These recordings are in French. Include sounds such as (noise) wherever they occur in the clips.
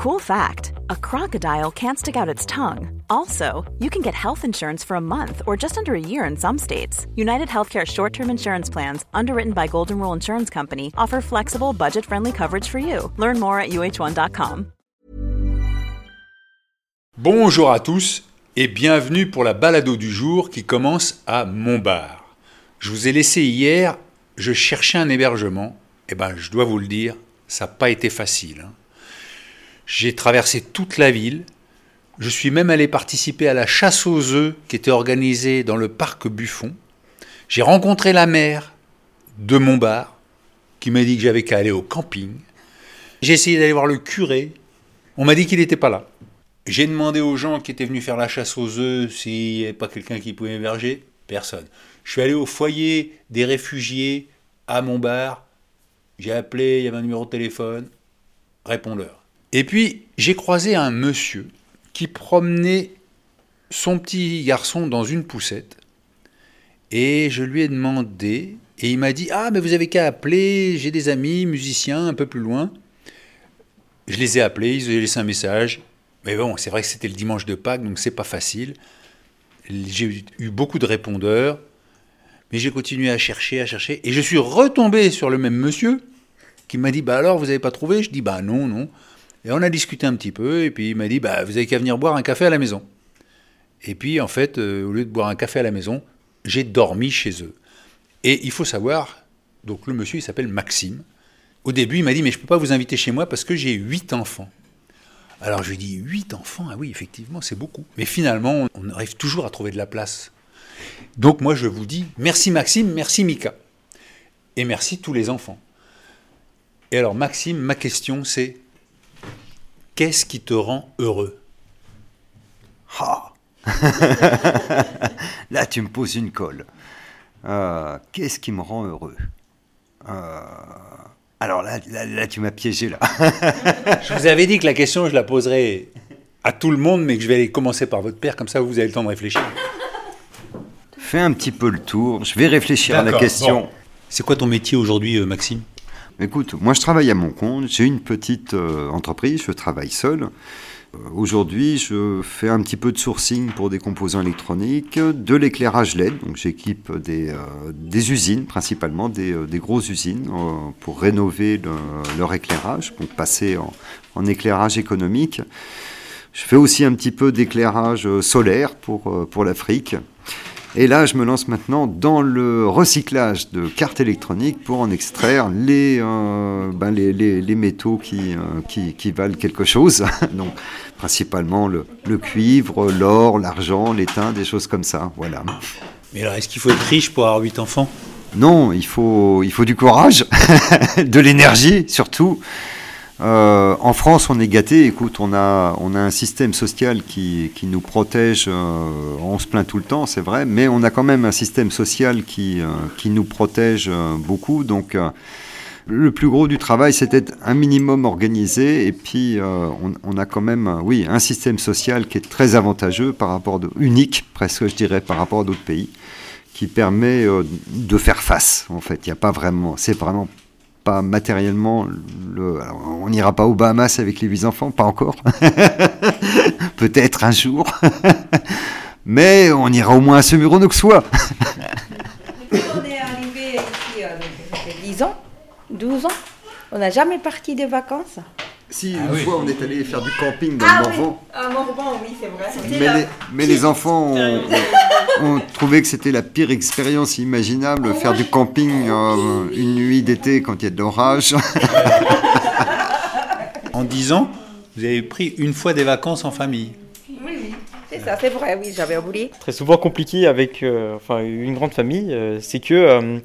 Cool fact a crocodile can't stick out its tongue. Also, you can get health insurance for a month or just under a year in some states. United Healthcare short term insurance plans, underwritten by Golden Rule Insurance Company, offer flexible, budget friendly coverage for you. Learn more at uh1.com. Bonjour à tous et bienvenue pour la balado du jour qui commence à Montbar. Je vous ai laissé hier, je cherchais un hébergement. Et ben, je dois vous le dire, ça n'a pas été facile. hein. J'ai traversé toute la ville. Je suis même allé participer à la chasse aux œufs qui était organisée dans le parc Buffon. J'ai rencontré la maire de Montbar qui m'a dit que j'avais qu'à aller au camping. J'ai essayé d'aller voir le curé. On m'a dit qu'il n'était pas là. J'ai demandé aux gens qui étaient venus faire la chasse aux œufs s'il n'y avait pas quelqu'un qui pouvait héberger. Personne. Je suis allé au foyer des réfugiés à Montbar. J'ai appelé, il y avait un numéro de téléphone. Répondeur. Et puis, j'ai croisé un monsieur qui promenait son petit garçon dans une poussette. Et je lui ai demandé, et il m'a dit Ah, mais vous avez qu'à appeler, j'ai des amis musiciens un peu plus loin. Je les ai appelés, ils ont laissé un message. Mais bon, c'est vrai que c'était le dimanche de Pâques, donc c'est pas facile. J'ai eu beaucoup de répondeurs, mais j'ai continué à chercher, à chercher, et je suis retombé sur le même monsieur qui m'a dit Bah alors, vous n'avez pas trouvé? Je dis Bah non, non. Et on a discuté un petit peu, et puis il m'a dit Bah vous avez qu'à venir boire un café à la maison. Et puis en fait, euh, au lieu de boire un café à la maison, j'ai dormi chez eux. Et il faut savoir, donc le monsieur il s'appelle Maxime. Au début, il m'a dit Mais je ne peux pas vous inviter chez moi parce que j'ai huit enfants. Alors je lui ai dit Huit enfants? Ah oui, effectivement, c'est beaucoup. Mais finalement, on arrive toujours à trouver de la place. Donc moi, je vous dis merci Maxime, merci Mika. Et merci tous les enfants. Et alors Maxime, ma question c'est Qu'est-ce qui te rend heureux Ah (laughs) Là, tu me poses une colle. Euh, Qu'est-ce qui me rend heureux Euh, Alors là, là, là, tu m'as piégé, là. (laughs) Je vous avais dit que la question, je la poserais à tout le monde, mais que je vais aller commencer par votre père, comme ça vous avez le temps de réfléchir. Fais un petit peu le tour. Je vais réfléchir à la question. bon. C'est quoi ton métier aujourd'hui, euh, Maxime? Écoute, moi je travaille à mon compte, j'ai une petite euh, entreprise, je travaille seul. Euh, Aujourd'hui, je fais un petit peu de sourcing pour des composants électroniques, de l'éclairage LED, donc j'équipe des, euh, des usines, principalement des, grosses usines, pour rénover le- leur éclairage, pour passer en, éclairage économique. Je fais aussi un petit peu d'éclairage solaire pour l'Afrique. Et là, je me lance maintenant dans le recyclage de cartes électroniques pour en extraire les, euh, ben, les, les- les métaux qui, euh, qui, qui valent quelque chose. (laughs) Donc, principalement le, le cuivre, l'or, l'argent, l'étain, des choses comme ça. Voilà. Mais alors, est-ce qu'il faut être riche pour avoir huit enfants? Non, il faut, il faut du courage, (laughs) de l'énergie surtout. Euh, en France, on est gâté. Écoute, on a, on a un système social qui, qui nous protège. euh, on se plaint tout le temps, c'est vrai, mais on a quand même un système social qui, euh, qui nous protège beaucoup. Donc, le plus gros du travail, d'être un minimum organisé. Et puis, on, a quand même, oui, un système social qui est très avantageux par rapport de, unique, presque, je dirais, par rapport à d'autres pays qui permet de faire face. En fait, il n'y a pas vraiment, c'est vraiment matériellement. Le, on n'ira pas aux Bahamas avec les huit enfants, pas encore. (laughs) Peut-être un jour. (laughs) Mais on ira au moins à Semur-en-Auxois. Depuis qu'on est arrivé ici, euh, ça fait 10 ans, 12 ans, on n'a jamais parti de vacances? Si, une une oui. fois, on est allé faire du camping dans Ah le oui, Morvan. à Morvan, oui, c'est vrai. Mais les, mais les enfants ont, trouvé que c'était la pire expérience imaginable, faire du camping euh, une nuit d'été quand il y a de l'orage. (laughs) En 10 ans, vous avez pris une fois des vacances en famille. Oui, oui, c'est ça, c'est vrai, oui, j'avais oublié. très souvent compliqué avec euh, enfin, une grande famille, euh, c'est que, euh,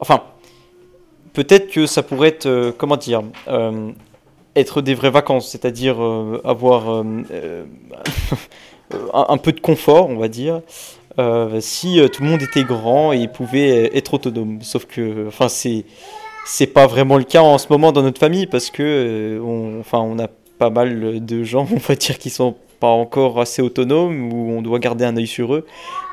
enfin, peut-être que ça pourrait être, euh, comment dire, euh, être des vraies vacances, c'est-à-dire euh, avoir euh, euh, (laughs) un, peu de confort, on va dire, si tout le monde était grand et pouvait être autonome. Sauf que, enfin, c'est c'est pas vraiment le cas en ce moment dans notre famille parce que, euh, on, enfin, on a pas mal de gens, (laughs) on va dire, qui sont pas encore assez autonomes ou on doit garder un œil sur eux.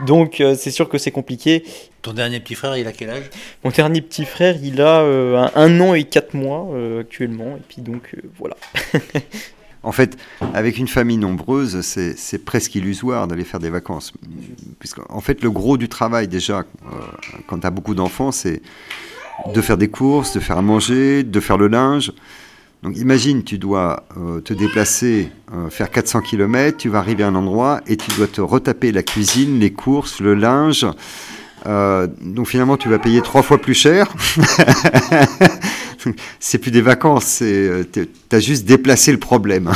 Donc euh, c'est sûr que c'est compliqué. Ton dernier petit frère, il a quel âge? Mon dernier petit frère, il a euh, un, un an et quatre mois euh, actuellement. Et puis donc euh, voilà. (laughs) En fait, avec une famille nombreuse, c'est presque illusoire d'aller faire des vacances. Puisqu'en fait, le gros du travail, déjà, euh, quand tu as beaucoup d'enfants, c'est de faire des courses, de faire à manger, de faire le linge. Donc imagine, tu dois euh, te déplacer, euh, faire 400 km, tu vas arriver à un endroit et tu dois te retaper la cuisine, les courses, le linge. donc finalement, tu vas payer trois fois plus cher. (laughs) c'est plus des vacances, tu as juste déplacé le problème.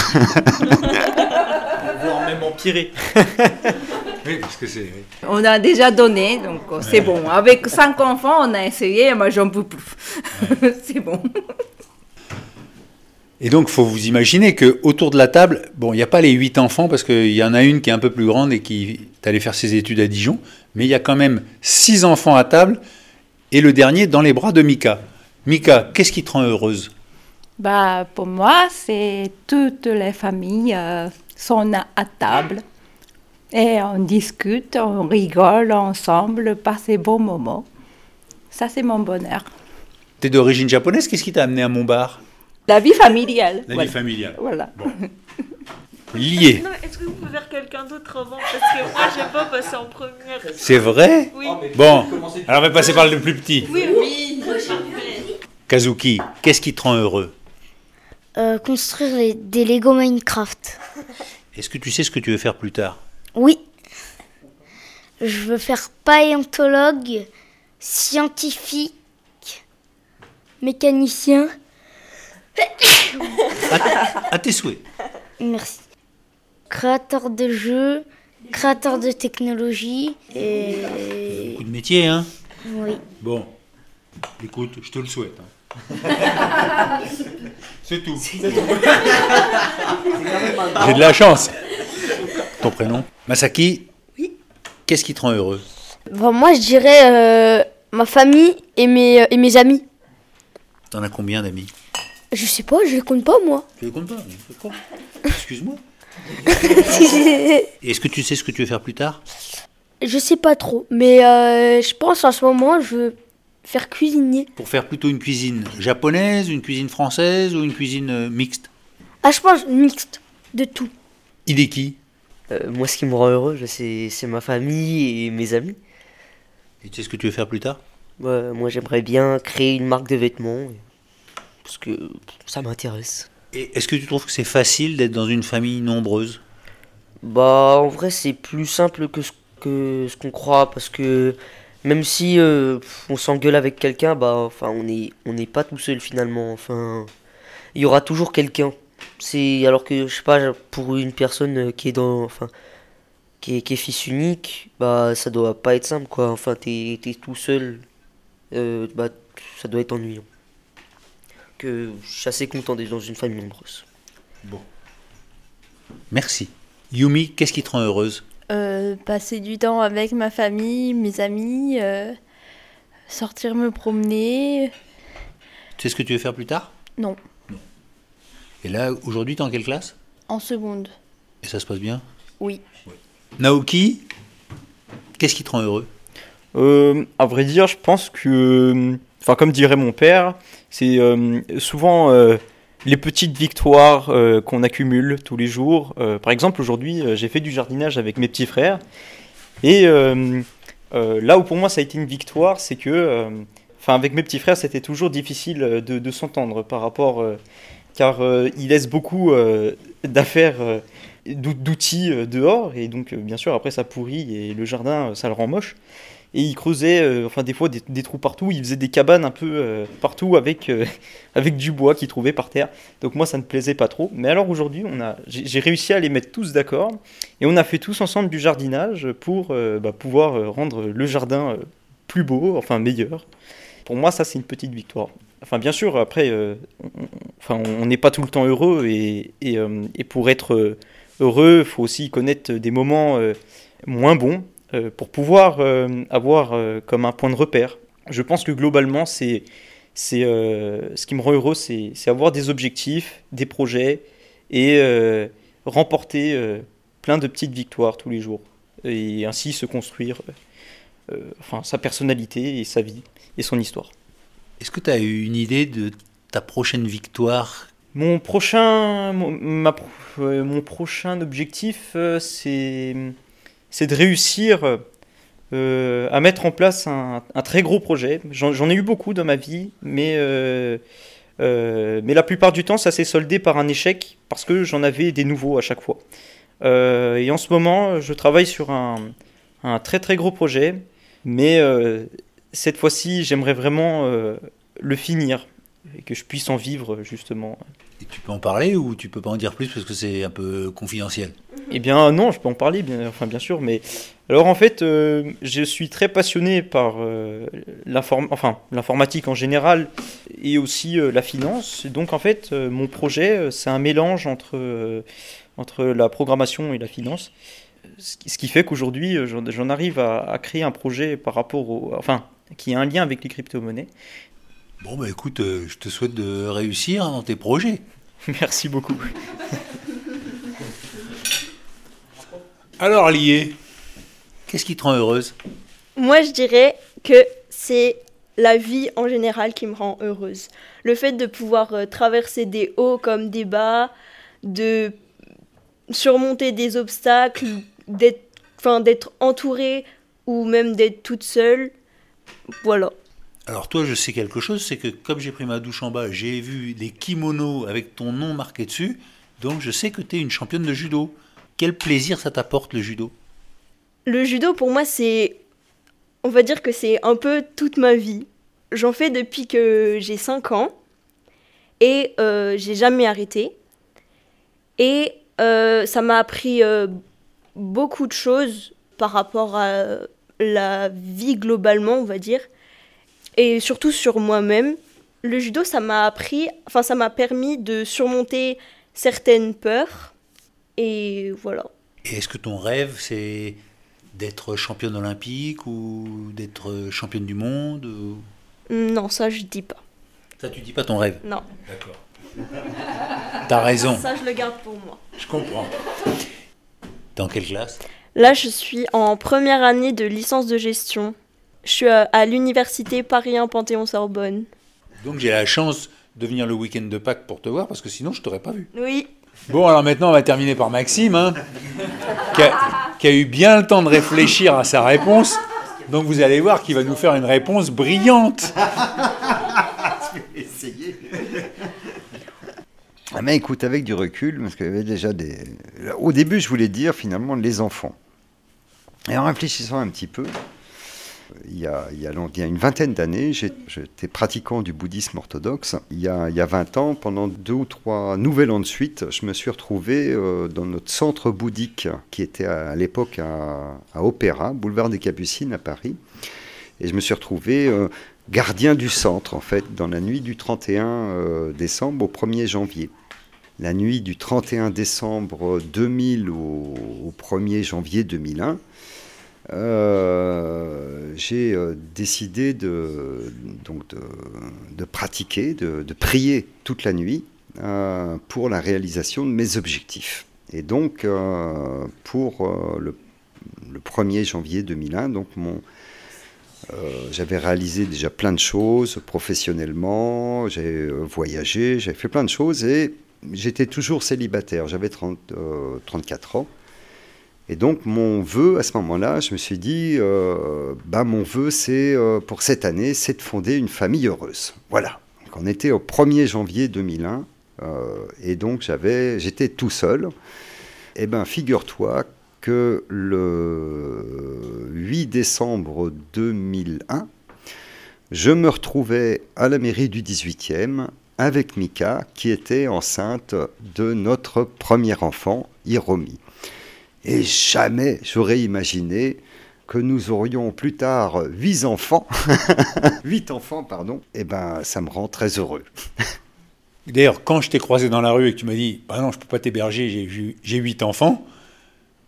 Voire même empirer. (laughs) oui, parce que c'est. On a déjà donné, donc euh, c'est bon. Avec cinq enfants, on a essayé, moi j'en peux plus. (laughs) c'est bon. Et donc, faut vous imaginer que autour de la table, bon, il n'y a pas les huit enfants parce qu'il y en a une qui est un peu plus grande et qui est allée faire ses études à Dijon, mais il y a quand même six enfants à table et le dernier dans les bras de Mika. Mika, qu'est-ce qui te rend heureuse? Bah, Pour moi, c'est toutes les familles euh, sont à table et on discute, on rigole ensemble, passe des bons moments. Ça, c'est mon bonheur. Tu es d'origine japonaise, qu'est-ce qui t'a amené à Montbar La vie familiale. La vie familiale. Voilà. Lié. Est-ce que vous pouvez faire quelqu'un d'autre avant? Parce que moi, j'ai pas passé en première. C'est vrai? Oui. Bon, alors on va passer par le plus petit. Oui, oui. Kazuki, qu'est-ce qui te rend heureux? Euh, construire les- des Lego Minecraft. Est-ce que tu sais ce que tu veux faire plus tard? Oui. Je veux faire paléontologue, scientifique, mécanicien. À tes souhaits. Merci. Créateur de jeux, créateur de technologie et Beaucoup de métiers, hein oui. Bon, écoute, je te le souhaite. hein. C'est tout. J'ai de la chance. Ton prénom? Masaki? Oui. Qu'est-ce qui te rend heureux? Bon, moi, je dirais euh, ma famille et mes, et mes amis. T'en as combien d'amis? Je sais pas, je les compte pas, moi. Tu les comptes pas d'accord. (laughs) Excuse-moi. (laughs) Et Est-ce que tu sais ce que tu veux faire plus tard? Je sais pas trop, mais euh, je pense en ce moment, je veux faire cuisinier. Pour faire plutôt une cuisine japonaise, une cuisine française ou une cuisine euh, mixte? Ah, je pense mixte de tout. Hideki Euh, moi, ce qui me rend heureux, c'est c'est ma famille et mes amis. Et tu sais ce que tu veux faire plus tard? Ouais, moi, j'aimerais bien créer une marque de vêtements. Parce que ça m'intéresse. Et est-ce que tu trouves que c'est facile d'être dans une famille nombreuse? Bah, en vrai, c'est plus simple que ce que ce qu'on croit. Parce que même si euh, on s'engueule avec quelqu'un, bah, enfin, on n'est on n'est pas tout seul finalement. Enfin, il y aura toujours quelqu'un. C'est alors que je sais pas pour une personne euh, qui est dans enfin qui est, qui est fils unique, bah ça doit pas être simple quoi. Enfin, t'es es tout seul, euh, bah ça doit être ennuyant. Que je suis assez content d'être dans une famille nombreuse. Merci. Yumi, qu'est-ce qui te rend heureuse? Euh, passer du temps avec ma famille, mes amis, euh, sortir me promener. Tu sais ce que tu veux faire plus tard? Non, Et là, aujourd'hui, t'es en quelle classe? En seconde. Et ça se passe bien? Oui. Naoki, qu'est-ce qui te rend heureux? Euh, à vrai dire, je pense que, enfin, comme dirait mon père, c'est euh, souvent euh, les petites victoires euh, qu'on accumule tous les jours. Par exemple, aujourd'hui, j'ai fait du jardinage avec mes petits frères. Et là où pour moi ça a été une victoire, c'est que, enfin, avec mes petits frères, c'était toujours difficile de, s'entendre par rapport, car ils laissent beaucoup d'affaires, d'out- d'outils dehors, et donc bien sûr après ça pourrit et le jardin ça le rend moche. Et ils creusaient, euh, enfin des fois des, trous partout, ils faisaient des cabanes un peu euh, partout avec, euh, (laughs) avec du bois qu'ils trouvaient par terre. Donc moi ça ne plaisait pas trop. Mais alors aujourd'hui, on a, j'ai réussi à les mettre tous d'accord et on a fait tous ensemble du jardinage pour bah, pouvoir rendre le jardin plus beau, enfin meilleur. Pour moi, ça c'est une petite victoire. Enfin, bien sûr, après, on- n'est pas tout le temps heureux et, et, et pour être heureux, il faut aussi connaître des moments moins bons pour pouvoir euh, avoir euh, comme un point de repère. Je pense que globalement, c'est c'est euh, ce qui me rend heureux, c'est c'est avoir des objectifs, des projets et euh, remporter euh, plein de petites victoires tous les jours et ainsi se construire euh, euh, enfin, sa personnalité et sa vie et son histoire. Est-ce que tu as eu une idée de ta prochaine victoire? Mon prochain, mon, ma pro- euh, mon prochain objectif, euh, c'est c'est de réussir euh, à mettre en place un, très gros projet. J'en ai eu beaucoup dans ma vie, mais, euh, euh, mais la plupart du temps, ça s'est soldé par un échec parce que j'en avais des nouveaux à chaque fois. Et en ce moment, je travaille sur un, très très gros projet, mais cette fois-ci, j'aimerais vraiment le finir et que je puisse en vivre justement. Et tu peux en parler ou tu peux pas en dire plus parce que c'est un peu confidentiel? Eh bien non, je peux en parler, bien, enfin bien sûr, mais alors en fait, euh, je suis très passionné par euh, enfin, l'informatique en général et aussi euh, la finance. Donc en fait, euh, mon projet, c'est un mélange entre, entre la programmation et la finance. Ce qui, fait qu'aujourd'hui, j'en j'en arrive à, à créer un projet par rapport au, enfin, qui a un lien avec les crypto-monnaies. Bon, bah écoute, euh, je te souhaite de réussir dans tes projets. (laughs) Merci beaucoup. Alors, Lié, qu'est-ce qui te rend heureuse? Moi, je dirais que c'est la vie en général qui me rend heureuse. Le fait de pouvoir euh, traverser des hauts comme des bas, de surmonter des obstacles, d'être enfin, d'être entourée ou même d'être toute seule. Voilà. Alors toi, je sais quelque chose, c'est que comme j'ai pris ma douche en bas, j'ai vu des kimonos avec ton nom marqué dessus, donc je sais que tu es une championne de judo. Quel plaisir ça t'apporte le judo? Le judo, pour moi, c'est. On va dire que c'est un peu toute ma vie. J'en fais depuis que j'ai 5 ans. Et euh, j'ai jamais arrêté. Et euh, ça m'a appris euh, beaucoup de choses par rapport à la vie globalement, on va dire. Et surtout sur moi-même. Le judo, ça m'a appris. Enfin, ça m'a permis de surmonter certaines peurs. Et voilà. Et est-ce que ton rêve, c'est d'être championne olympique ou d'être championne du monde ou- Non, ça, je dis pas. Ça, tu dis pas ton rêve? Non. D'accord. T'as raison, Ça, je le garde pour moi. je comprends. Dans quelle classe? Là, je suis en première année de licence de gestion. Je suis à, l'université Paris 1 Panthéon-Sorbonne. Donc j'ai la chance de venir le week-end de Pâques pour te voir, parce que sinon je t'aurais pas vu. Oui. Bon, alors maintenant on va terminer par Maxime, hein, qui, a, qui a eu bien le temps de réfléchir à sa réponse. Donc vous allez voir qu'il va nous faire une réponse brillante. essayer. (laughs) Ah mais écoute, avec du recul, parce qu'il y avait déjà des... Au début, je voulais dire finalement les enfants. Et en réfléchissant un petit peu, il y a, une vingtaine d'années, j'étais pratiquant du bouddhisme orthodoxe. Il y, a, il y a 20 ans, pendant deux ou trois nouvelles ans de suite, je me suis retrouvé euh, dans notre centre bouddhique, qui était à, l'époque à, à Opéra, boulevard des Capucines à Paris. Et je me suis retrouvé euh, gardien du centre, en fait, dans la nuit du 31 euh, décembre au 1er janvier. La nuit du 31 décembre 2000 au, au 1er janvier 2001, euh, j'ai euh, décidé de, donc de, pratiquer, de, prier toute la nuit euh, pour la réalisation de mes objectifs. Et donc, pour le, le 1er janvier 2001, donc j'avais réalisé déjà plein de choses professionnellement, j'ai voyagé, j'ai fait plein de choses et j'étais toujours célibataire. J'avais 30, euh, 34 ans. Et donc mon vœu à ce moment-là, je me suis dit, euh, bah, mon vœu c'est euh, pour cette année, c'est de fonder une famille heureuse. Voilà. On était au 1er janvier 2001 euh, et donc j'avais, j'étais tout seul. Eh ben, figure-toi que le 8 décembre 2001, je me retrouvais à la mairie du 18e avec Mika, qui était enceinte de notre premier enfant, Hiromi. Et jamais j'aurais imaginé que nous aurions plus tard huit enfants, (laughs) huit enfants, pardon. Eh ben, ça me rend très heureux. (laughs) D'ailleurs, quand je t'ai croisé dans la rue et que tu m'as dit Bah non, je peux pas t'héberger, j'ai huit enfants,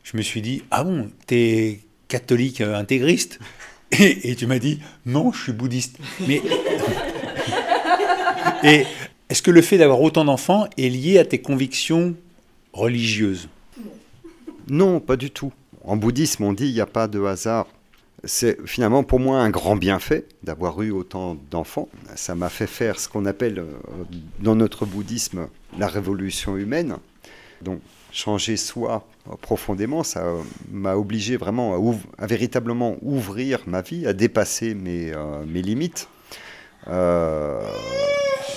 je me suis dit Ah bon, t'es catholique intégriste? Et, et tu m'as dit Non, je suis bouddhiste. Mais. (laughs) et est-ce que le fait d'avoir autant d'enfants est lié à tes convictions religieuses? Non, pas du tout. En bouddhisme, on dit il n'y a pas de hasard. C'est finalement pour moi un grand bienfait d'avoir eu autant d'enfants. Ça m'a fait faire ce qu'on appelle euh, dans notre bouddhisme la révolution humaine. Donc changer soi profondément, ça m'a obligé vraiment à, véritablement ouvrir ma vie, à dépasser mes, mes limites.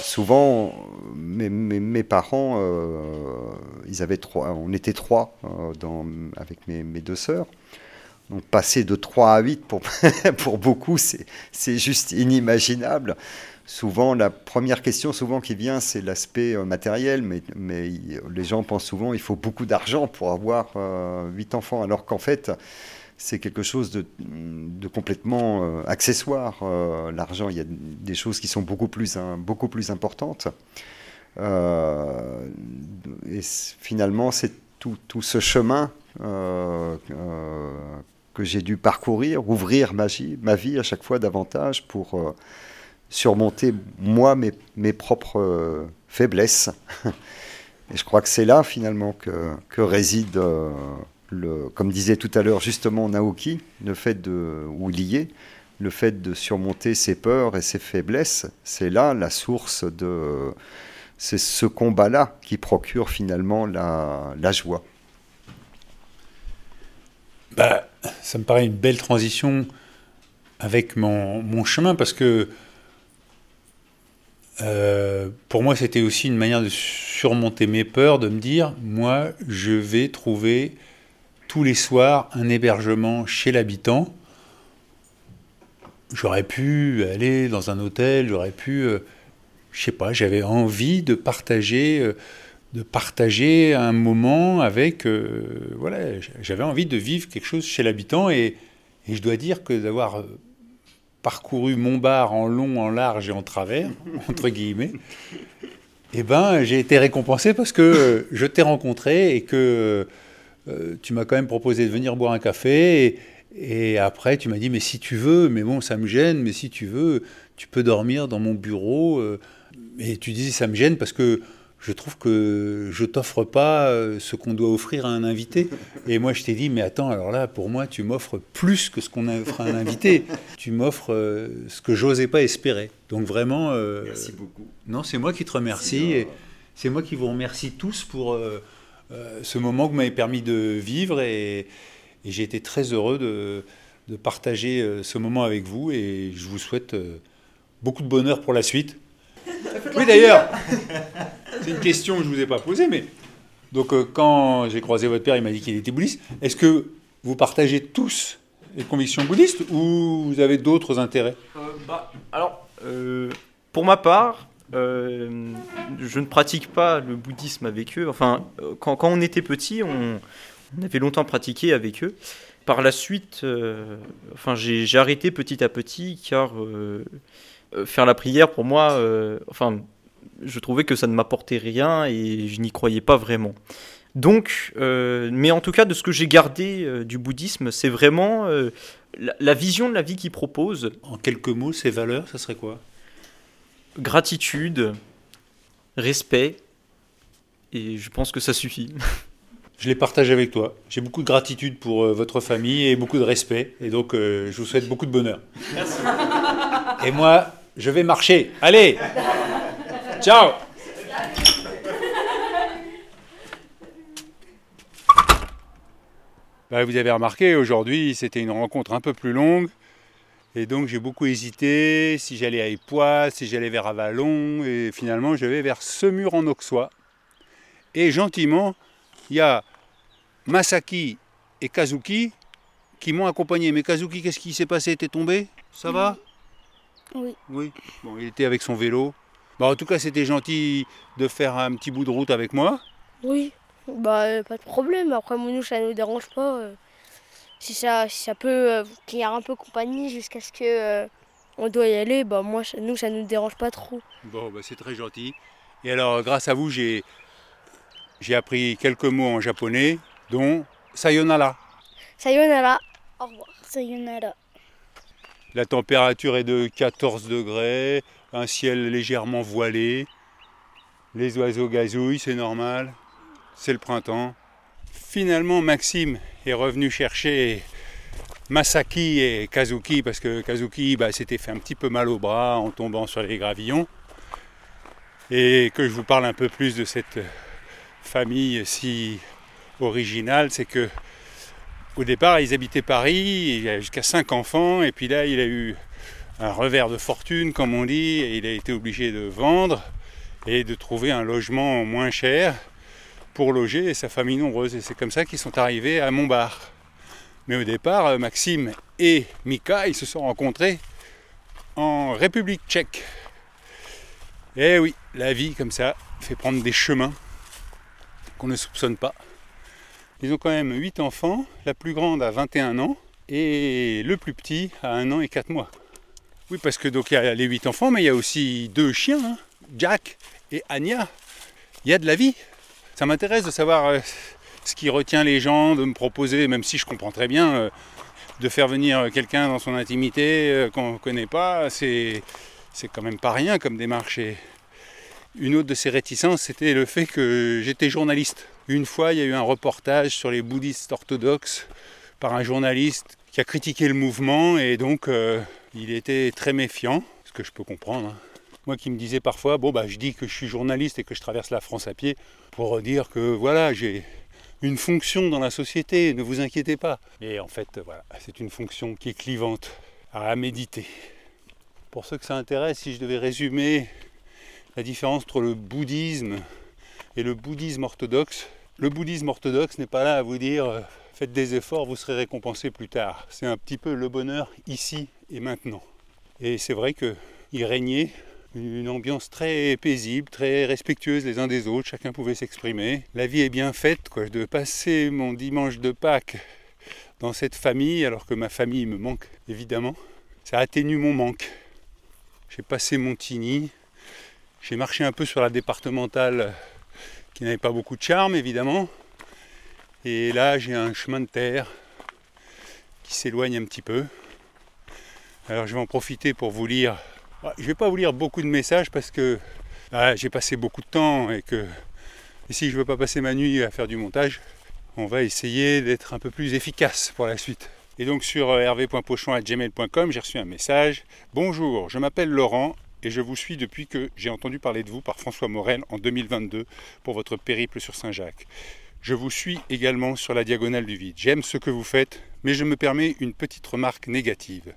souvent, mes, parents, ils avaient trois, on était trois dans, avec mes, deux sœurs. Donc passer de 3 à 8 pour, (laughs) pour beaucoup, c'est juste inimaginable. Souvent, la première question souvent qui vient, c'est l'aspect euh, matériel, mais, mais, les gens pensent souvent qu'il faut beaucoup d'argent pour avoir euh, 8 enfants, alors qu'en fait, c'est quelque chose de, de complètement euh, accessoire. Euh, l'argent, il y a des choses qui sont beaucoup plus, beaucoup plus importantes. Et finalement, c'est tout, ce chemin que j'ai dû parcourir, ouvrir ma vie, ma vie à chaque fois davantage pour euh, surmonter moi mes, mes propres euh, faiblesses. (laughs) Et je crois que c'est là finalement que, réside, euh, le, comme disait tout à l'heure justement Naoki, le fait de, ou lié, le fait de surmonter ses peurs et ses faiblesses, c'est là la source de... C'est ce combat-là qui procure finalement la, joie. Bah, ça me paraît une belle transition avec mon, mon chemin parce que euh, pour moi, c'était aussi une manière de surmonter mes peurs, de me dire, moi, je vais trouver tous les soirs un hébergement chez l'habitant. J'aurais pu aller dans un hôtel, j'aurais pu, euh, je sais pas, j'avais envie de partager. Euh, de partager un moment avec. Euh, voilà, j'avais envie de vivre quelque chose chez l'habitant et, et, je dois dire que d'avoir euh, parcouru Montbar en long, en large et en travers, (laughs) entre guillemets, eh ben, j'ai été récompensé parce que je t'ai rencontré et que euh, tu m'as quand même proposé de venir boire un café. Et, et après, tu m'as dit, mais si tu veux, mais bon, ça me gêne, mais si tu veux, tu peux dormir dans mon bureau. Et tu disais, ça me gêne parce que je trouve que je t'offre pas euh, ce qu'on doit offrir à un invité. Et moi, je t'ai dit, mais attends, alors là, pour moi, tu m'offres plus que ce qu'on offre à un invité. Tu m'offres euh, ce que j'osais pas espérer. Donc vraiment. Euh, Merci beaucoup. Non, c'est moi qui te remercie. Et c'est moi qui vous remercie tous pour ce moment que vous m'avez permis de vivre. Et, et j'ai été très heureux de, de partager ce moment avec vous. Et je vous souhaite beaucoup de bonheur pour la suite. Oui, d'ailleurs, c'est une question que je ne vous ai pas posée, mais donc euh, quand j'ai croisé votre père, il m'a dit qu'il était bouddhiste. Est-ce que vous partagez tous les convictions bouddhistes ou vous avez d'autres intérêts? Euh, bah, Alors, euh, pour ma part, je ne pratique pas le bouddhisme avec eux. Enfin, quand, on était petit, on, on, avait longtemps pratiqué avec eux. Par la suite, enfin, j'ai arrêté petit à petit car faire la prière pour moi, enfin, je trouvais que ça ne m'apportait rien et je n'y croyais pas vraiment. Donc, euh, mais en tout cas, de ce que j'ai gardé euh, du bouddhisme, c'est vraiment euh, la, vision de la vie qu'il propose. En quelques mots, ces valeurs, ça serait quoi? Gratitude, respect, et je pense que ça suffit. (laughs) Je les partage avec toi. J'ai beaucoup de gratitude pour votre famille et beaucoup de respect, et donc je vous souhaite beaucoup de bonheur. Merci. Et moi, je vais marcher. Allez Ciao bah, Vous avez remarqué, aujourd'hui, c'était une rencontre un peu plus longue. Et donc j'ai beaucoup hésité si j'allais à Épois, si j'allais vers Avalon. Et finalement, je vais vers Semur en Auxois. Et gentiment, il y a Masaki et Kazuki qui m'ont accompagné. Mais Kazuki, qu'est-ce qui s'est passé? T'es tombé? Ça va? Oui. Oui. Bon, il était avec son vélo. Bah, en tout cas, c'était gentil de faire un petit bout de route avec moi. Oui, bah, euh, pas de problème. Après, nous, ça ne nous dérange pas. Euh. si, ça, ça peut euh, qu'il y ait un peu compagnie jusqu'à ce que on doit y aller, bah, moi, nous, ça ne nous dérange pas trop. Bon, bah, c'est très gentil. Et alors, grâce à vous, j'ai, j'ai appris quelques mots en japonais, dont sayonara. Sayonara. Au revoir. Sayonara. La température est de 14 degrés un ciel légèrement voilé, les oiseaux gazouillent, c'est normal, c'est le printemps. Finalement, Maxime est revenu chercher Masaki et Kazuki parce que Kazuki bah, s'était fait un petit peu mal au bras en tombant sur les gravillons. Et que je vous parle un peu plus de cette famille si originale, c'est que au départ, ils habitaient Paris, il y a jusqu'à cinq enfants, et puis là, il a eu un revers de fortune, comme on dit, et il a été obligé de vendre et de trouver un logement moins cher pour loger sa famille nombreuse. Et c'est comme ça qu'ils sont arrivés à Montbard. Mais au départ, Maxime et Mika, ils se sont rencontrés en République tchèque. Et oui, la vie comme ça fait prendre des chemins qu'on ne soupçonne pas. Ils ont quand même 8 enfants, la plus grande a 21 ans et le plus petit a 1 an et 4 mois. Oui, parce que donc il y a les 8 enfants, mais il y a aussi deux chiens, hein, Jack et Anya. Il y a de la vie. Ça m'intéresse de savoir euh, ce qui retient les gens, de me proposer, même si je comprends très bien, euh, de faire venir quelqu'un dans son intimité euh, qu'on ne connaît pas, c'est, quand même pas rien comme démarche. Et une autre de ces réticences, c'était le fait que j'étais journaliste. Une fois, il y a eu un reportage sur les bouddhistes orthodoxes par un journaliste qui a critiqué le mouvement et donc il était très méfiant, ce que je peux comprendre. Hein. Moi qui me disais parfois, bon bah je dis que je suis journaliste et que je traverse la France à pied pour dire que voilà, j'ai une fonction dans la société, ne vous inquiétez pas. Et en fait, voilà, c'est une fonction qui est clivante à méditer. Pour ceux que ça intéresse, si je devais résumer la différence entre le bouddhisme et le bouddhisme orthodoxe, le bouddhisme orthodoxe n'est pas là à vous dire euh, faites des efforts, vous serez récompensé plus tard. C'est un petit peu le bonheur ici et maintenant. Et c'est vrai qu'il régnait une ambiance très paisible, très respectueuse les uns des autres, chacun pouvait s'exprimer. La vie est bien faite, quoi. De passer mon dimanche de Pâques dans cette famille, alors que ma famille me manque évidemment, ça atténue mon manque. J'ai passé Montigny, j'ai marché un peu sur la départementale qui n'avait pas beaucoup de charme évidemment, et là j'ai un chemin de terre qui s'éloigne un petit peu. Alors je vais en profiter pour vous lire je ne vais pas vous lire beaucoup de messages parce que ah, j'ai passé beaucoup de temps et que si je ne veux pas passer ma nuit à faire du montage, on va essayer d'être un peu plus efficace pour la suite. Et donc sur euh, hervé.pochon.gmail.com, j'ai reçu un message. Bonjour, je m'appelle Laurent et je vous suis depuis que j'ai entendu parler de vous par François Morel en 2022 pour votre périple sur Saint-Jacques. Je vous suis également sur la diagonale du vide. J'aime ce que vous faites, mais je me permets une petite remarque négative.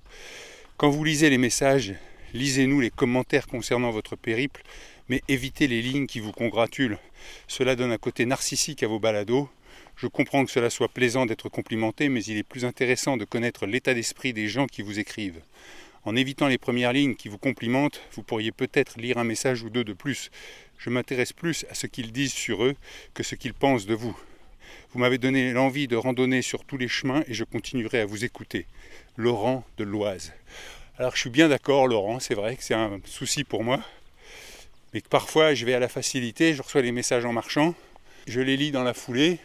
Quand vous lisez les messages Lisez-nous les commentaires concernant votre périple, mais évitez les lignes qui vous congratulent. Cela donne un côté narcissique à vos balados. Je comprends que cela soit plaisant d'être complimenté, mais il est plus intéressant de connaître l'état d'esprit des gens qui vous écrivent. En évitant les premières lignes qui vous complimentent, vous pourriez peut-être lire un message ou deux de plus. Je m'intéresse plus à ce qu'ils disent sur eux que ce qu'ils pensent de vous. Vous m'avez donné l'envie de randonner sur tous les chemins et je continuerai à vous écouter. Laurent de l'Oise. Alors je suis bien d'accord Laurent, c'est vrai que c'est un souci pour moi, mais que parfois je vais à la facilité, je reçois les messages en marchant, je les lis dans la foulée.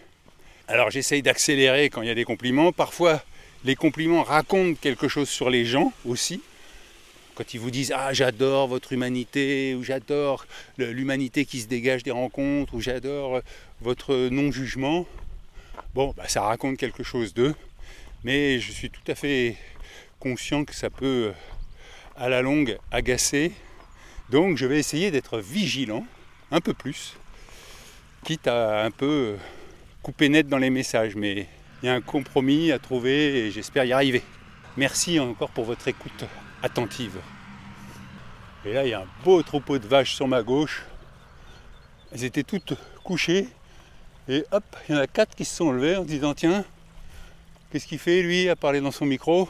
Alors j'essaye d'accélérer quand il y a des compliments. Parfois les compliments racontent quelque chose sur les gens aussi. Quand ils vous disent Ah j'adore votre humanité, ou j'adore l'humanité qui se dégage des rencontres, ou j'adore votre non-jugement. Bon, bah, ça raconte quelque chose d'eux, mais je suis tout à fait conscient que ça peut à la longue agacer. Donc je vais essayer d'être vigilant un peu plus, quitte à un peu couper net dans les messages. Mais il y a un compromis à trouver et j'espère y arriver. Merci encore pour votre écoute attentive. Et là, il y a un beau troupeau de vaches sur ma gauche. Elles étaient toutes couchées. Et hop, il y en a quatre qui se sont levées en disant Tiens, qu'est-ce qu'il fait lui à parler dans son micro?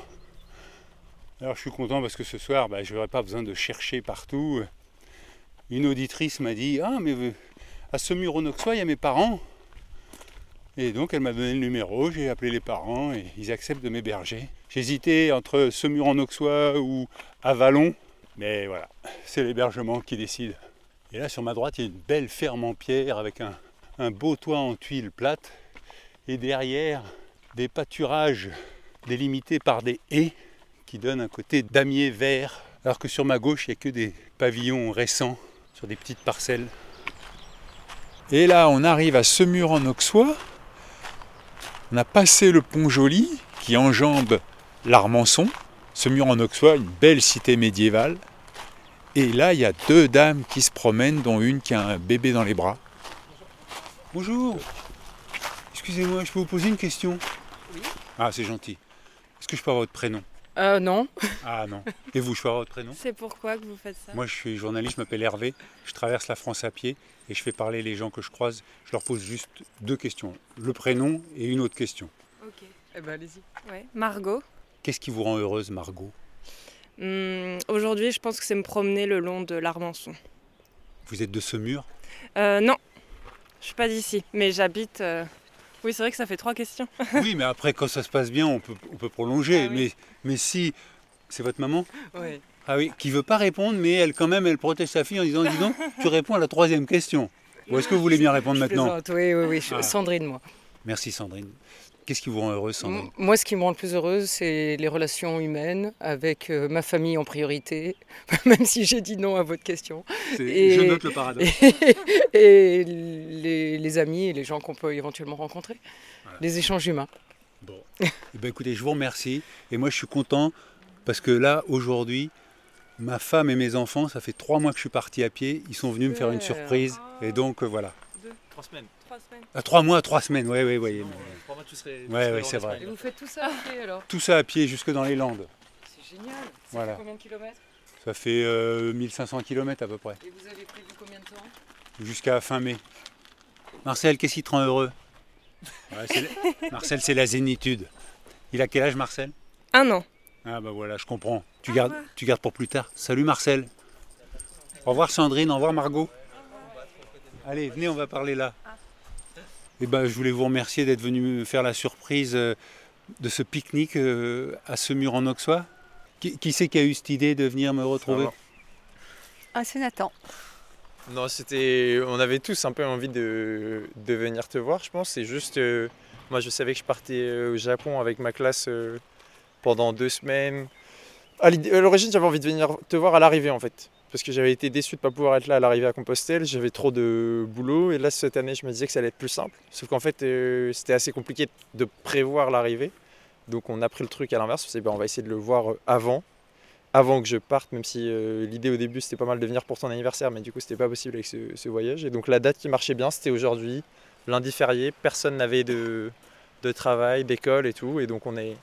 Alors je suis content parce que ce soir, bah, je n'aurai pas besoin de chercher partout. Une auditrice m'a dit Ah, mais à ce mur au il y a mes parents. Et donc elle m'a donné le numéro, j'ai appelé les parents et ils acceptent de m'héberger. J'hésitais entre ce mur en Auxois ou Avalon, mais voilà, c'est l'hébergement qui décide. Et là sur ma droite, il y a une belle ferme en pierre avec un, beau toit en tuiles plates. Et derrière, des pâturages délimités par des haies qui donne un côté damier vert, alors que sur ma gauche, il n'y a que des pavillons récents sur des petites parcelles. Et là, on arrive à Semur en Auxois. On a passé le pont Joli qui enjambe l'Armançon. Semur en Auxois, une belle cité médiévale. Et là, il y a deux dames qui se promènent, dont une qui a un bébé dans les bras. Bonjour. Excusez-moi, je peux vous poser une question? Oui. Ah, c'est gentil. Est-ce que je peux avoir votre prénom? Euh, non. Ah non. Et vous, je peux avoir votre prénom? C'est pourquoi que vous faites ça? Moi, je suis journaliste, je m'appelle Hervé. Je traverse la France à pied et je fais parler les gens que je croise. Je leur pose juste deux questions. Le prénom et une autre question. Ok. Eh ben, allez-y. Ouais. Margot. Qu'est-ce qui vous rend heureuse, Margot? Hum, Aujourd'hui, je pense que c'est me promener le long de l'Armançon. Vous êtes de ce mur? Euh, non. Je suis pas d'ici, mais j'habite. euh, Oui, c'est vrai que ça fait trois questions. (laughs) Oui, mais après, quand ça se passe bien, on peut, on peut prolonger. Ah oui. mais, mais si. C'est votre maman? Oui. Ah oui, qui veut pas répondre, mais elle, quand même, elle protège sa fille en disant Dis donc, (laughs) tu réponds à la troisième question. Ou est-ce que vous voulez bien répondre maintenant? Oui, oui, oui. je- Ah. Sandrine, moi. Merci, Sandrine. Qu'est-ce qui vous rend heureuse, Sandrine Moi, ce qui me rend le plus heureuse, c'est les relations humaines avec euh, ma famille en priorité, (laughs) même si j'ai dit non à votre question. C'est- je note le paradoxe. (laughs) Et, les, les amis et les gens qu'on peut éventuellement rencontrer. Les échanges humains. Bon. Eh ben, écoutez, je vous remercie. Et moi, je suis content parce que là, aujourd'hui, ma femme et mes enfants, ça fait trois mois que je suis parti à pied. Ils sont venus me faire une surprise. Et donc, euh, voilà. Trois semaines. Trois semaines. À trois mois, trois semaines, oui, oui, oui. Trois mois, tu serais. c'est vrai. Et vous faites tout ça à pied alors? Tout ça à pied jusque dans les Landes. C'est génial. Ça Voilà. fait combien de kilomètres? Ça fait euh, 1500 km à peu près. Et vous avez prévu combien de temps? Jusqu'à fin mai. Marcel, qu'est-ce qui te rend heureux? Ouais, c'est la- (laughs) Marcel, c'est la zénitude. Il a quel âge, Marcel? Un an. Ah bah voilà, je comprends. Tu gardes, tu gardes pour plus tard. Salut Marcel. Au revoir Sandrine, au revoir Margot. Allez, venez, on va parler là. Eh ben, je voulais vous remercier d'être venu me faire la surprise euh, de ce pique-nique euh, à ce mur en Auxois. Qui, qui c'est qui a eu cette idée de venir me retrouver? Ah, c'est Nathan. Non, c'était. On avait tous un peu envie de, de venir te voir, je pense. C'est juste. euh, moi, je savais que je partais au Japon avec ma classe euh, pendant deux semaines. À l'origine, j'avais envie de venir te voir à l'arrivée, en fait. Parce que j'avais été déçu de ne pas pouvoir être là à l'arrivée à Compostelle. J'avais trop de boulot. Et là, cette année, je me disais que ça allait être plus simple. Sauf qu'en fait, euh, c'était assez compliqué de prévoir l'arrivée. Donc, on a pris le truc à l'inverse. On s'est dit, bah, on va essayer de le voir euh, avant avant que je parte, même si euh, l'idée au début c'était pas mal de venir pour ton anniversaire, mais du coup c'était pas possible avec ce, voyage. Et donc la date qui marchait bien c'était aujourd'hui, lundi férié, personne n'avait de, travail, d'école et tout, et donc on, est,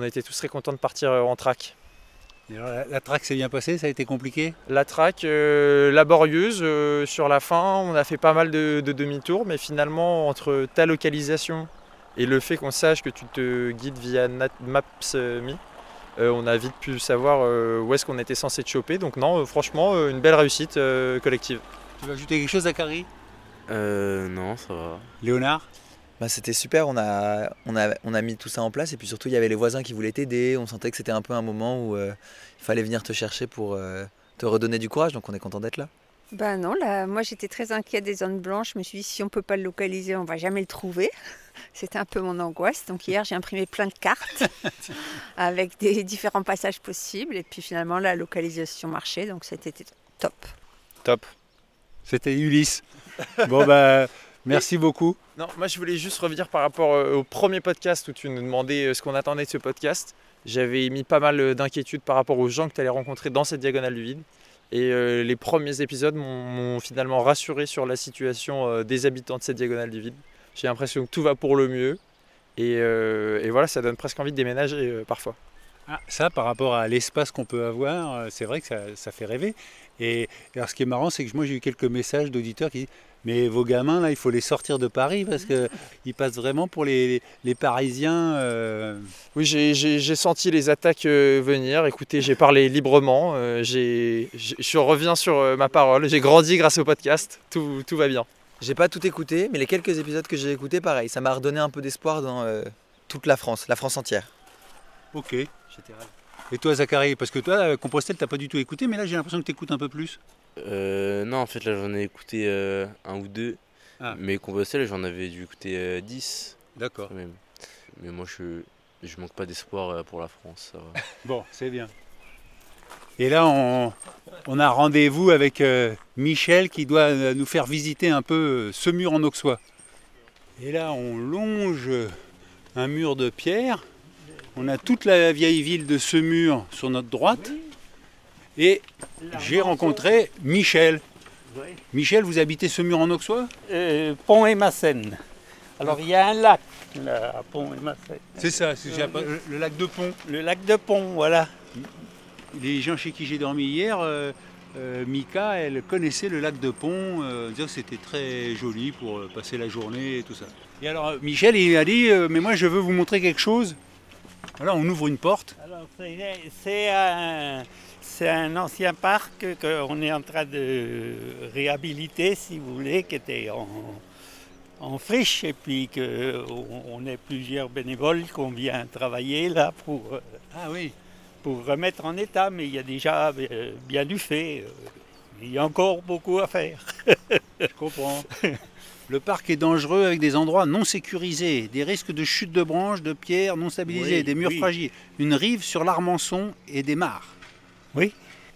a été tous très contents de partir en track. Et alors, la, la traque s'est bien passée, ça a été compliqué La track euh, laborieuse, euh, sur la fin on a fait pas mal de, de demi-tours, mais finalement entre ta localisation et le fait qu'on sache que tu te guides via Maps.me, euh, on a vite pu savoir euh, où est-ce qu'on était censé te choper. Donc non, euh, franchement, euh, une belle réussite euh, collective. Tu veux ajouter quelque chose, Zachary Euh, non, ça va. Léonard? Bah, c'était super, on a, on, a, on a mis tout ça en place et puis surtout il y avait les voisins qui voulaient t'aider, on sentait que c'était un peu un moment où euh, il fallait venir te chercher pour euh, te redonner du courage, donc on est content d'être là. Ben non, là, moi j'étais très inquiète des zones blanches. Je me suis dit, si on peut pas le localiser, on va jamais le trouver. (laughs) C'était un peu mon angoisse. Donc hier, j'ai imprimé plein de cartes (laughs) avec des différents passages possibles. Et puis finalement, la localisation marchait. Donc c'était top. Top. C'était Ulysse. Bon bah, merci beaucoup. Non, moi je voulais juste revenir par rapport euh, au premier podcast où tu nous demandais euh, ce qu'on attendait de ce podcast. J'avais mis pas mal euh, d'inquiétudes par rapport aux gens que tu allais rencontrer dans cette diagonale du vide. Et euh, les premiers épisodes m'ont m'ont finalement rassuré sur la situation euh, des habitants de cette diagonale du vide. J'ai l'impression que tout va pour le mieux. Et, euh, et voilà, ça donne presque envie de déménager euh, parfois. Ah, ça, par rapport à l'espace qu'on peut avoir, euh, c'est vrai que ça, ça fait rêver. Et alors, ce qui est marrant, c'est que moi, j'ai eu quelques messages d'auditeurs qui disent Mais vos gamins, là, il faut les sortir de Paris parce qu'ils (laughs) passent vraiment pour les, les Parisiens. euh, Oui, j'ai- senti les attaques euh, venir. Écoutez, j'ai parlé librement. euh, j'ai- je reviens sur ma parole. J'ai grandi grâce au podcast. Tout, tout va bien. J'ai pas tout écouté, mais les quelques épisodes que j'ai écoutés, pareil, ça m'a redonné un peu d'espoir dans euh, toute la France, la France entière. Ok. Et toi, Zachary Parce que toi, Compostelle, t'as pas du tout écouté, mais là, j'ai l'impression que tu écoutes un peu plus. Euh, non, en fait, là, j'en ai écouté euh, un ou deux. Ah. Mais Compostelle, j'en avais dû écouter euh, 10. D'accord. quand même. Mais moi, je, je manque pas d'espoir euh, pour la France. Ça va. (laughs) Bon, c'est bien. Et là, on, on a rendez-vous avec euh, Michel qui doit euh, nous faire visiter un peu euh, ce mur en Auxois. Et là, on longe euh, un mur de pierre. On a toute la vieille ville de Semur sur notre droite. Et j'ai rencontré Michel. Michel, vous habitez ce mur en Auxois? Euh, Pont et Massène. Alors il y a un lac là, à Pont et Massène. C'est ça, c'est- pas- le, le lac de Pont. Le lac de Pont, voilà. Les gens chez qui j'ai dormi hier, euh, euh, Mika, elle connaissait le lac de Pont, euh, disant que c'était très joli pour euh, passer la journée et tout ça. Et alors euh, Michel, il a dit, euh, mais moi je veux vous montrer quelque chose. Voilà, on ouvre une porte. Alors c'est un, c'est un ancien parc qu'on est en train de réhabiliter, si vous voulez, qui était en, en friche et puis qu'on on est plusieurs bénévoles qu'on vient travailler là pour, euh, ah oui. pour remettre en état, mais il y a déjà euh, bien du fait. euh, Il y a encore beaucoup à faire. (laughs) Je comprends. Le parc est dangereux avec des endroits non sécurisés, des risques de chute de branches, de pierres non stabilisées, Oui, des murs oui. fragiles, une rive sur l'Armançon et des mares. Oui.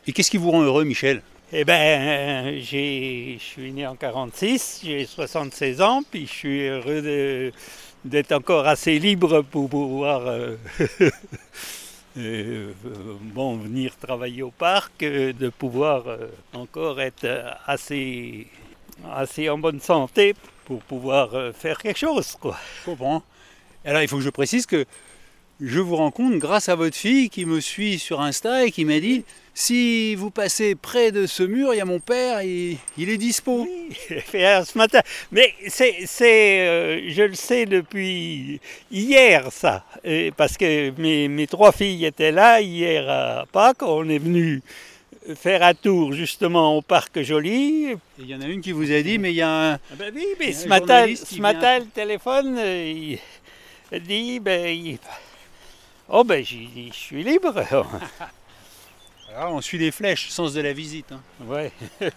Et qu'est-ce qui vous rend heureux, Michel? Eh ben, j'ai- je suis né en 46, j'ai 76 ans, puis je suis heureux de- d'être encore assez libre pour pouvoir euh, (laughs) euh, bon, venir travailler au parc, euh, de pouvoir euh, encore être euh, assez, assez en bonne santé pour pouvoir euh, faire quelque chose. Quoi. Je comprends. Alors il faut que je précise que je vous rencontre grâce à votre fille qui me suit sur Insta et qui m'a dit si vous passez près de ce mur, il y a mon père, il, il est dispo. un (laughs) ce matin. Mais c'est, c'est, euh, je le sais depuis hier, ça. Et parce que mes, mes trois filles étaient là hier à Pâques. On est venu faire un tour justement au parc Joli. Il y en a une qui vous a dit mais il y a un, Ah ben oui, mais ce matin, ce matin, le téléphone, euh, il dit, ben, il- oh ben, j'ai dit, je suis libre. (laughs) Alors, on suit les flèches, sens de la visite. hein. ouais. (laughs)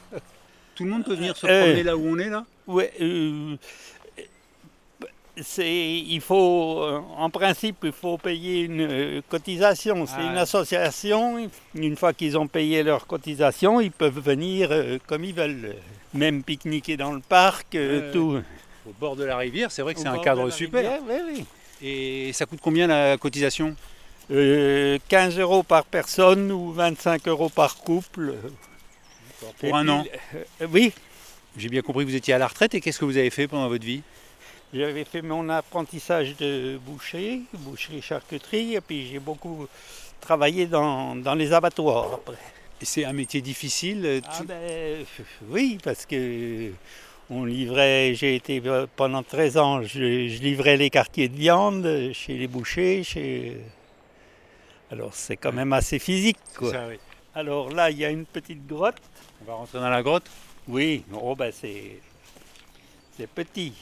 Tout le monde peut venir se Euh, promener là où on est là? Ouais, euh, c'est, il faut, euh, en principe, il faut payer une cotisation. C'est Ah. une association. Une fois qu'ils ont payé leur cotisation, ils peuvent venir euh, comme ils veulent. Même pique-niquer dans le parc, tout. Au bord de la rivière, c'est vrai que Au c'est un cadre super. rivière, oui, oui. Et ça coûte combien la cotisation Euh, 15 euros par personne ou 25 euros par couple. Pour Et un puis, an euh, Oui, J'ai bien compris que vous étiez à la retraite et qu'est-ce que vous avez fait pendant votre vie? J'avais fait mon apprentissage de boucher, boucherie-charcuterie, et puis j'ai beaucoup travaillé dans, dans les abattoirs après. C'est un métier difficile euh, Ah tout- ben, oui, parce que on livrait, j'ai été euh, pendant 13 ans, je, je livrais les quartiers de viande chez les bouchers, chez... Alors c'est quand même assez physique. Quoi. ça, oui. Alors là, il y a une petite grotte. On va rentrer dans la grotte? Oui, oh ben c'est, c'est petit.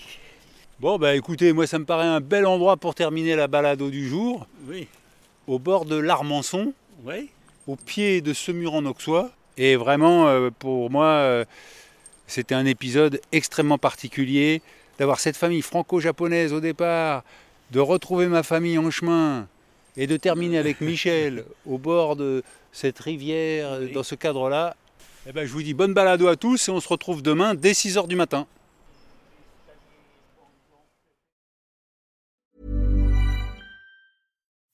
Bon, bah écoutez, moi ça me paraît un bel endroit pour terminer la balado du jour, Oui, au bord de l'Armançon, oui. au pied de ce mur en Auxois. Et vraiment, euh, pour moi, euh, c'était un épisode extrêmement particulier d'avoir cette famille franco-japonaise au départ, de retrouver ma famille en chemin et de terminer avec (laughs) Michel au bord de cette rivière, dans ce cadre-là. Eh ben, je vous dis bonne balado à tous et on se retrouve demain dès 6h du matin.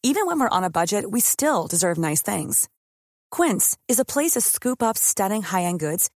Even when we're on a budget, we still deserve nice things. Quince is a place to scoop up stunning high-end goods